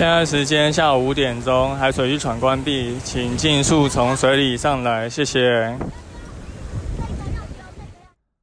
现在时间下午五点钟，海水浴场关闭，请尽速从水里上来，谢谢。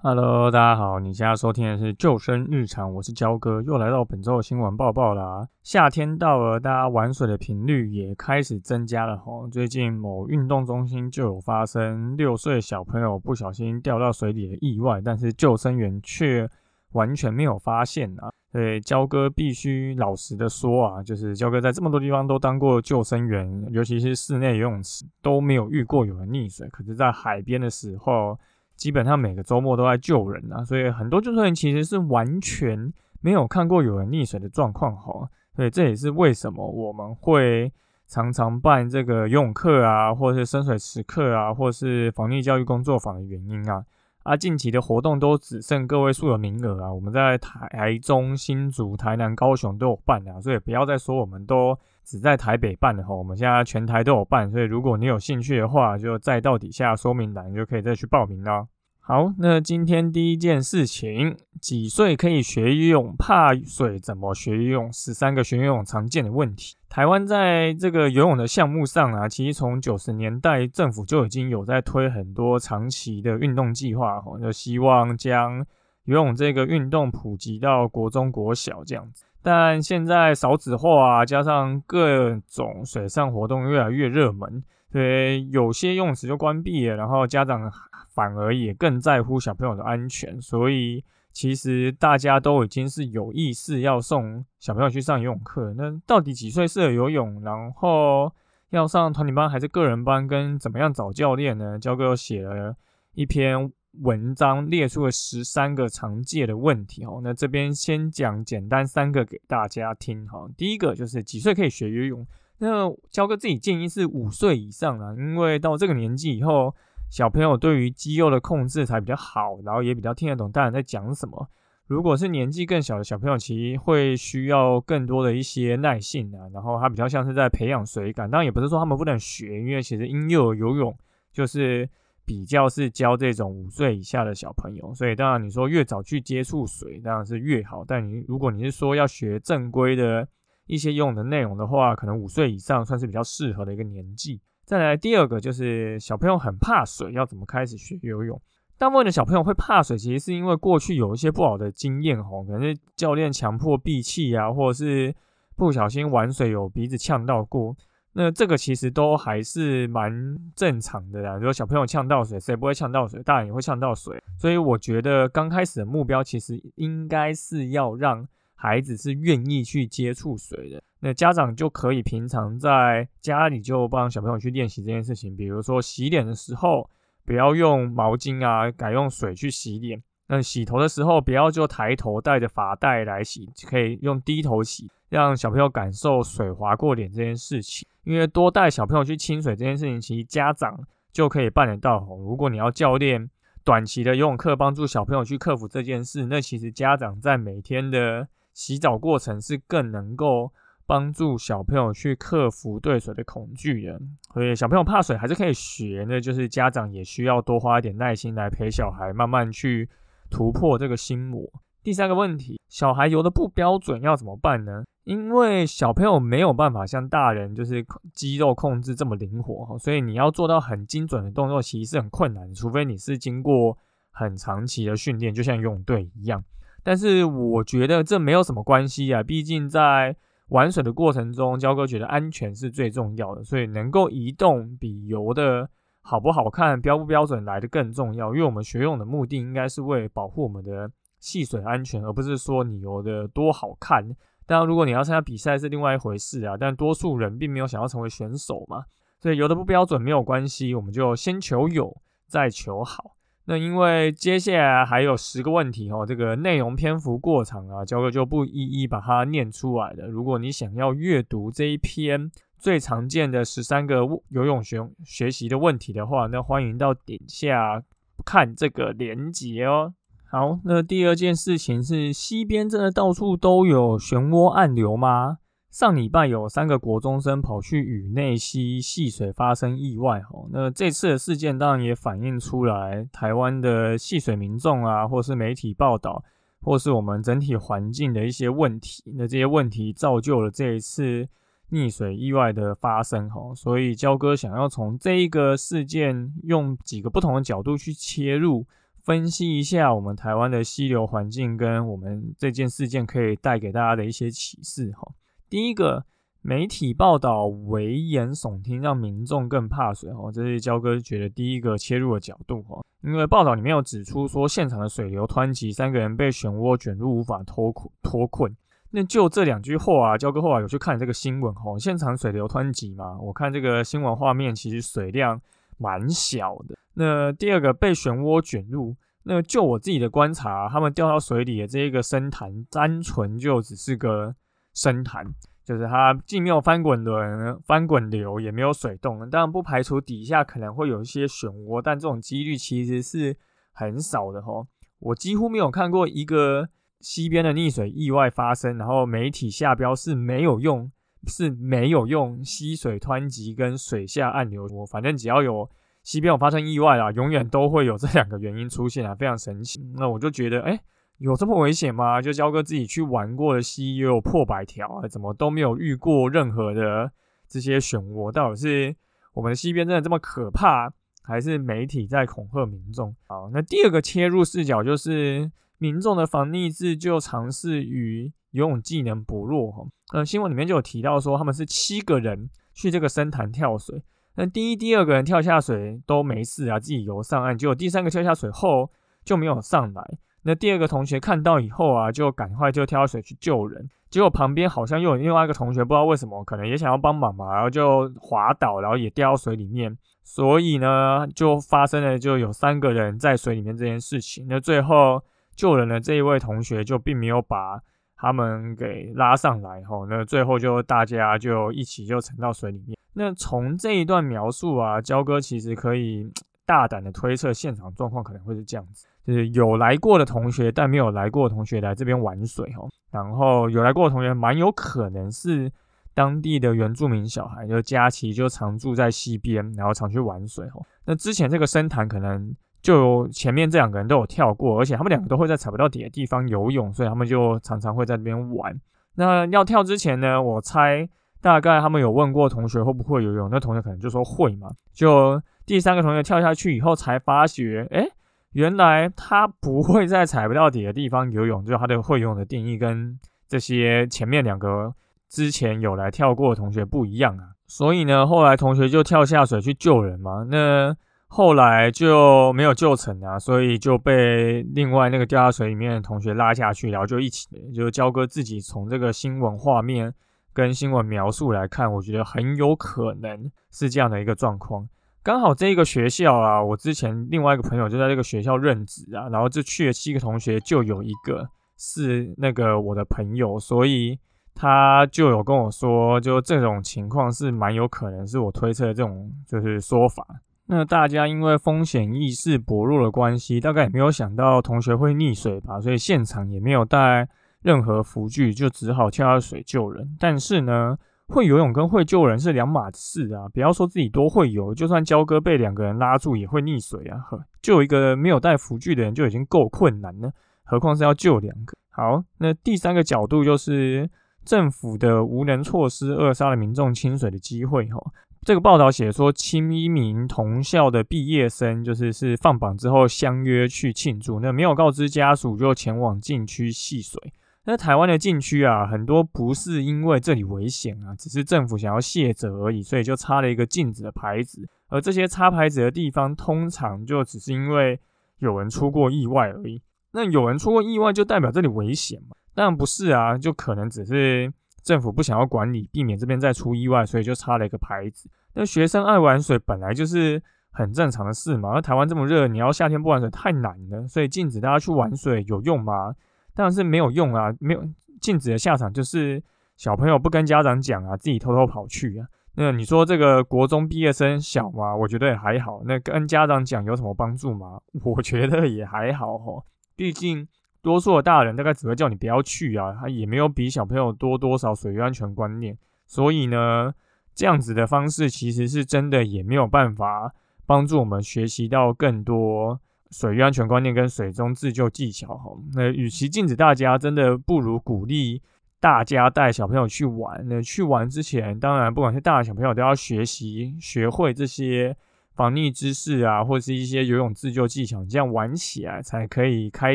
Hello，大家好，你现在收听的是救生日常，我是焦哥，又来到本周的新闻报报啦。夏天到了，大家玩水的频率也开始增加了吼。最近某运动中心就有发生六岁小朋友不小心掉到水里的意外，但是救生员却完全没有发现啊。对，焦哥必须老实的说啊，就是焦哥在这么多地方都当过救生员，尤其是室内游泳池都没有遇过有人溺水。可是，在海边的时候，基本上每个周末都在救人啊，所以很多救生员其实是完全没有看过有人溺水的状况哈。所以这也是为什么我们会常常办这个游泳课啊，或者是深水池课啊，或是防溺教育工作坊的原因啊。啊，近期的活动都只剩个位数的名额啊！我们在台中、新竹、台南、高雄都有办啊，所以不要再说我们都只在台北办了哈。我们现在全台都有办，所以如果你有兴趣的话，就再到底下说明栏就可以再去报名了。好，那今天第一件事情，几岁可以学游泳？怕水怎么学游泳？十三个学游泳常见的问题。台湾在这个游泳的项目上啊，其实从九十年代政府就已经有在推很多长期的运动计划，哈，就希望将游泳这个运动普及到国中、国小这样子。但现在少子化啊，加上各种水上活动越来越热门，所以有些游泳池就关闭了，然后家长。反而也更在乎小朋友的安全，所以其实大家都已经是有意识要送小朋友去上游泳课。那到底几岁适合游泳？然后要上团体班还是个人班？跟怎么样找教练呢？焦哥写了一篇文章，列出了十三个常见的问题。哈，那这边先讲简单三个给大家听。哈，第一个就是几岁可以学游泳？那焦哥自己建议是五岁以上啊，因为到这个年纪以后。小朋友对于肌肉的控制才比较好，然后也比较听得懂大人在讲什么。如果是年纪更小的小朋友，其实会需要更多的一些耐性啊，然后他比较像是在培养水感。当然也不是说他们不能学，因为其实婴幼儿游泳就是比较是教这种五岁以下的小朋友，所以当然你说越早去接触水当然是越好。但你如果你是说要学正规的一些游泳的内容的话，可能五岁以上算是比较适合的一个年纪。再来第二个就是小朋友很怕水，要怎么开始学游泳？大部分的小朋友会怕水，其实是因为过去有一些不好的经验吼，可能是教练强迫闭气啊，或者是不小心玩水有鼻子呛到过。那这个其实都还是蛮正常的啦。如果小朋友呛到水，谁不会呛到水？大人也会呛到水。所以我觉得刚开始的目标其实应该是要让孩子是愿意去接触水的。那家长就可以平常在家里就帮小朋友去练习这件事情，比如说洗脸的时候不要用毛巾啊，改用水去洗脸。那洗头的时候不要就抬头带着发带来洗，可以用低头洗，让小朋友感受水滑过脸这件事情。因为多带小朋友去清水这件事情，其实家长就可以办得到。如果你要教练短期的游泳课帮助小朋友去克服这件事，那其实家长在每天的洗澡过程是更能够。帮助小朋友去克服对水的恐惧的，所以小朋友怕水还是可以学，那就是家长也需要多花一点耐心来陪小孩慢慢去突破这个心魔。第三个问题，小孩游的不标准要怎么办呢？因为小朋友没有办法像大人就是肌肉控制这么灵活所以你要做到很精准的动作其实是很困难，除非你是经过很长期的训练，就像游泳队一样。但是我觉得这没有什么关系啊，毕竟在玩水的过程中，焦哥觉得安全是最重要的，所以能够移动比游的好不好看、标不标准来的更重要。因为我们学泳的目的应该是为保护我们的戏水安全，而不是说你游的多好看。当然，如果你要参加比赛是另外一回事啊。但多数人并没有想要成为选手嘛，所以游的不标准没有关系，我们就先求有，再求好。那因为接下来还有十个问题哦，这个内容篇幅过长啊，教哥就不一一把它念出来了。如果你想要阅读这一篇最常见的十三个游泳学学习的问题的话，那欢迎到点下看这个连结哦。好，那第二件事情是西边真的到处都有漩涡暗流吗？上礼拜有三个国中生跑去宇内溪戏水发生意外，哦，那这次的事件当然也反映出来台湾的戏水民众啊，或是媒体报道，或是我们整体环境的一些问题。那这些问题造就了这一次溺水意外的发生，哈。所以焦哥想要从这一个事件用几个不同的角度去切入，分析一下我们台湾的溪流环境跟我们这件事件可以带给大家的一些启示，哈。第一个媒体报道危言耸听，让民众更怕水哦，这是焦哥觉得第一个切入的角度哦。因为报道里面有指出说，现场的水流湍急，三个人被漩涡卷入，无法脱困脱困。那就这两句话啊，焦哥后来有去看这个新闻哦，现场水流湍急嘛，我看这个新闻画面其实水量蛮小的。那第二个被漩涡卷入，那就我自己的观察，他们掉到水里的这一个深潭，单纯就只是个。深潭就是它既没有翻滚轮、翻滚流，也没有水洞，当然不排除底下可能会有一些漩涡，但这种几率其实是很少的吼。我几乎没有看过一个溪边的溺水意外发生，然后媒体下标是没有用，是没有用溪水湍急跟水下暗流。我反正只要有溪边有发生意外啦，永远都会有这两个原因出现啊，非常神奇。那我就觉得，哎。有这么危险吗？就焦哥自己去玩过的溪也有破百条啊，怎么都没有遇过任何的这些漩涡？到底是我们的溪边真的这么可怕，还是媒体在恐吓民众？好，那第二个切入视角就是民众的防溺自救尝试与游泳技能薄弱。哈，呃，新闻里面就有提到说他们是七个人去这个深潭跳水，那第一、第二个人跳下水都没事啊，自己游上岸，结果第三个跳下水后就没有上来。那第二个同学看到以后啊，就赶快就跳水去救人，结果旁边好像又有另外一个同学，不知道为什么，可能也想要帮忙嘛，然后就滑倒，然后也掉到水里面，所以呢，就发生了就有三个人在水里面这件事情。那最后救人的这一位同学就并没有把他们给拉上来，吼，那最后就大家就一起就沉到水里面。那从这一段描述啊，焦哥其实可以 大胆的推测，现场状况可能会是这样子。就是有来过的同学，但没有来过的同学来这边玩水哦。然后有来过的同学，蛮有可能是当地的原住民小孩，就佳琪就常住在溪边，然后常去玩水哦。那之前这个深潭可能就前面这两个人都有跳过，而且他们两个都会在踩不到底的地方游泳，所以他们就常常会在这边玩。那要跳之前呢，我猜大概他们有问过同学会不会游泳，那同学可能就说会嘛。就第三个同学跳下去以后才发觉，哎。原来他不会在踩不到底的地方游泳，就是他的会游泳的定义跟这些前面两个之前有来跳过的同学不一样啊。所以呢，后来同学就跳下水去救人嘛。那后来就没有救成啊，所以就被另外那个掉下水里面的同学拉下去，然后就一起，就焦哥自己从这个新闻画面跟新闻描述来看，我觉得很有可能是这样的一个状况。刚好这一个学校啊，我之前另外一个朋友就在这个学校任职啊，然后这去了七个同学，就有一个是那个我的朋友，所以他就有跟我说，就这种情况是蛮有可能是我推测的这种就是说法。那大家因为风险意识薄弱的关系，大概也没有想到同学会溺水吧，所以现场也没有带任何浮具，就只好跳下水救人。但是呢。会游泳跟会救人是两码事啊！不要说自己多会游，就算焦哥被两个人拉住也会溺水啊！呵，救一个没有带浮具的人就已经够困难了，何况是要救两个。好，那第三个角度就是政府的无能措施扼杀了民众亲水的机会。哈，这个报道写说，七一名同校的毕业生就是是放榜之后相约去庆祝，那没有告知家属就前往禁区戏水。那台湾的禁区啊，很多不是因为这里危险啊，只是政府想要卸责而已，所以就插了一个禁止的牌子。而这些插牌子的地方，通常就只是因为有人出过意外而已。那有人出过意外，就代表这里危险吗？当然不是啊，就可能只是政府不想要管理，避免这边再出意外，所以就插了一个牌子。那学生爱玩水，本来就是很正常的事嘛。而台湾这么热，你要夏天不玩水太难了，所以禁止大家去玩水有用吗？当然是没有用啊，没有禁止的下场就是小朋友不跟家长讲啊，自己偷偷跑去啊。那你说这个国中毕业生小吗？我觉得也还好。那跟家长讲有什么帮助吗？我觉得也还好哈。毕竟多数的大人大概只会叫你不要去啊，他也没有比小朋友多多少水域安全观念。所以呢，这样子的方式其实是真的也没有办法帮助我们学习到更多水域安全观念跟水中自救技巧哈。那与其禁止大家，真的不如鼓励。大家带小朋友去玩，那去玩之前，当然不管是大小朋友都要学习学会这些防溺知识啊，或者是一些游泳自救技巧，这样玩起来才可以开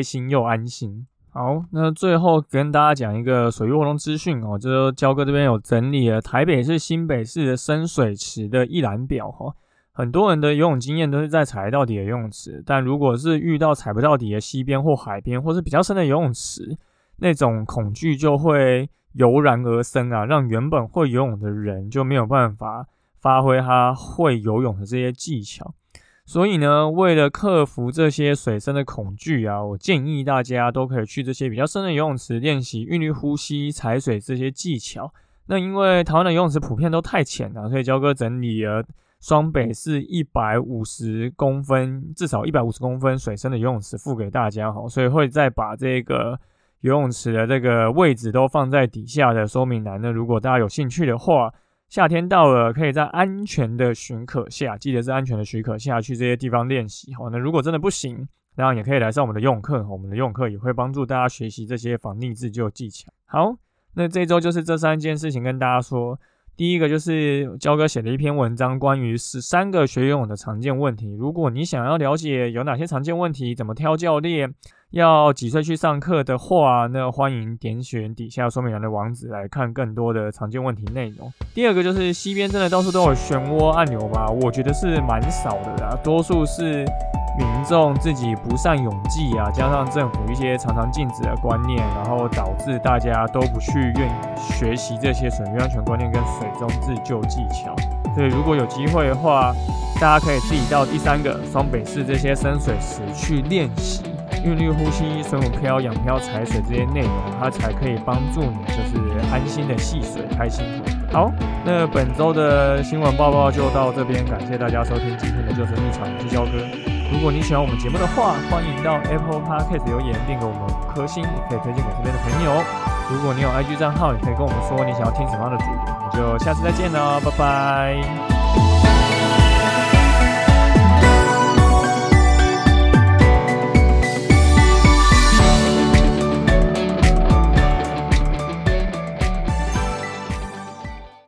心又安心。好，那最后跟大家讲一个水域活动资讯哦，就是焦哥这边有整理了台北市、新北市的深水池的一览表哈。很多人的游泳经验都是在踩到底的游泳池，但如果是遇到踩不到底的溪边或海边，或是比较深的游泳池。那种恐惧就会油然而生啊，让原本会游泳的人就没有办法发挥他会游泳的这些技巧。所以呢，为了克服这些水深的恐惧啊，我建议大家都可以去这些比较深的游泳池练习韵律呼吸、踩水这些技巧。那因为台湾的游泳池普遍都太浅了，所以焦哥整理了双北是一百五十公分，至少一百五十公分水深的游泳池付给大家哈，所以会再把这个。游泳池的这个位置都放在底下的说明栏。那如果大家有兴趣的话，夏天到了，可以在安全的许可下，记得是安全的许可下去这些地方练习。好，那如果真的不行，然后也可以来上我们的游泳课。我们的游泳课也会帮助大家学习这些防溺自救技巧。好，那这周就是这三件事情跟大家说。第一个就是焦哥写的一篇文章，关于十三个学游泳的常见问题。如果你想要了解有哪些常见问题，怎么挑教练，要几岁去上课的话，那欢迎点选底下说明栏的网址来看更多的常见问题内容。第二个就是西边真的到处都有漩涡按钮吗？我觉得是蛮少的啦，多数是。民众自己不善泳技啊，加上政府一些常常禁止的观念，然后导致大家都不去愿意学习这些水域安全观念跟水中自救技巧。所以如果有机会的话，大家可以自己到第三个双北市这些深水池去练习韵律呼吸、水母漂、仰漂、踩水这些内容，它才可以帮助你就是安心的戏水、开心。好，那本周的新闻报告就到这边，感谢大家收听今天的救生日常，我是焦哥。如果你喜欢我们节目的话，欢迎到 Apple Podcast 留言，并给我们五颗星，也可以推荐给身边的朋友。如果你有 IG 账号，也可以跟我们说你想要听什么样的主题，我们就下次再见喽，拜拜。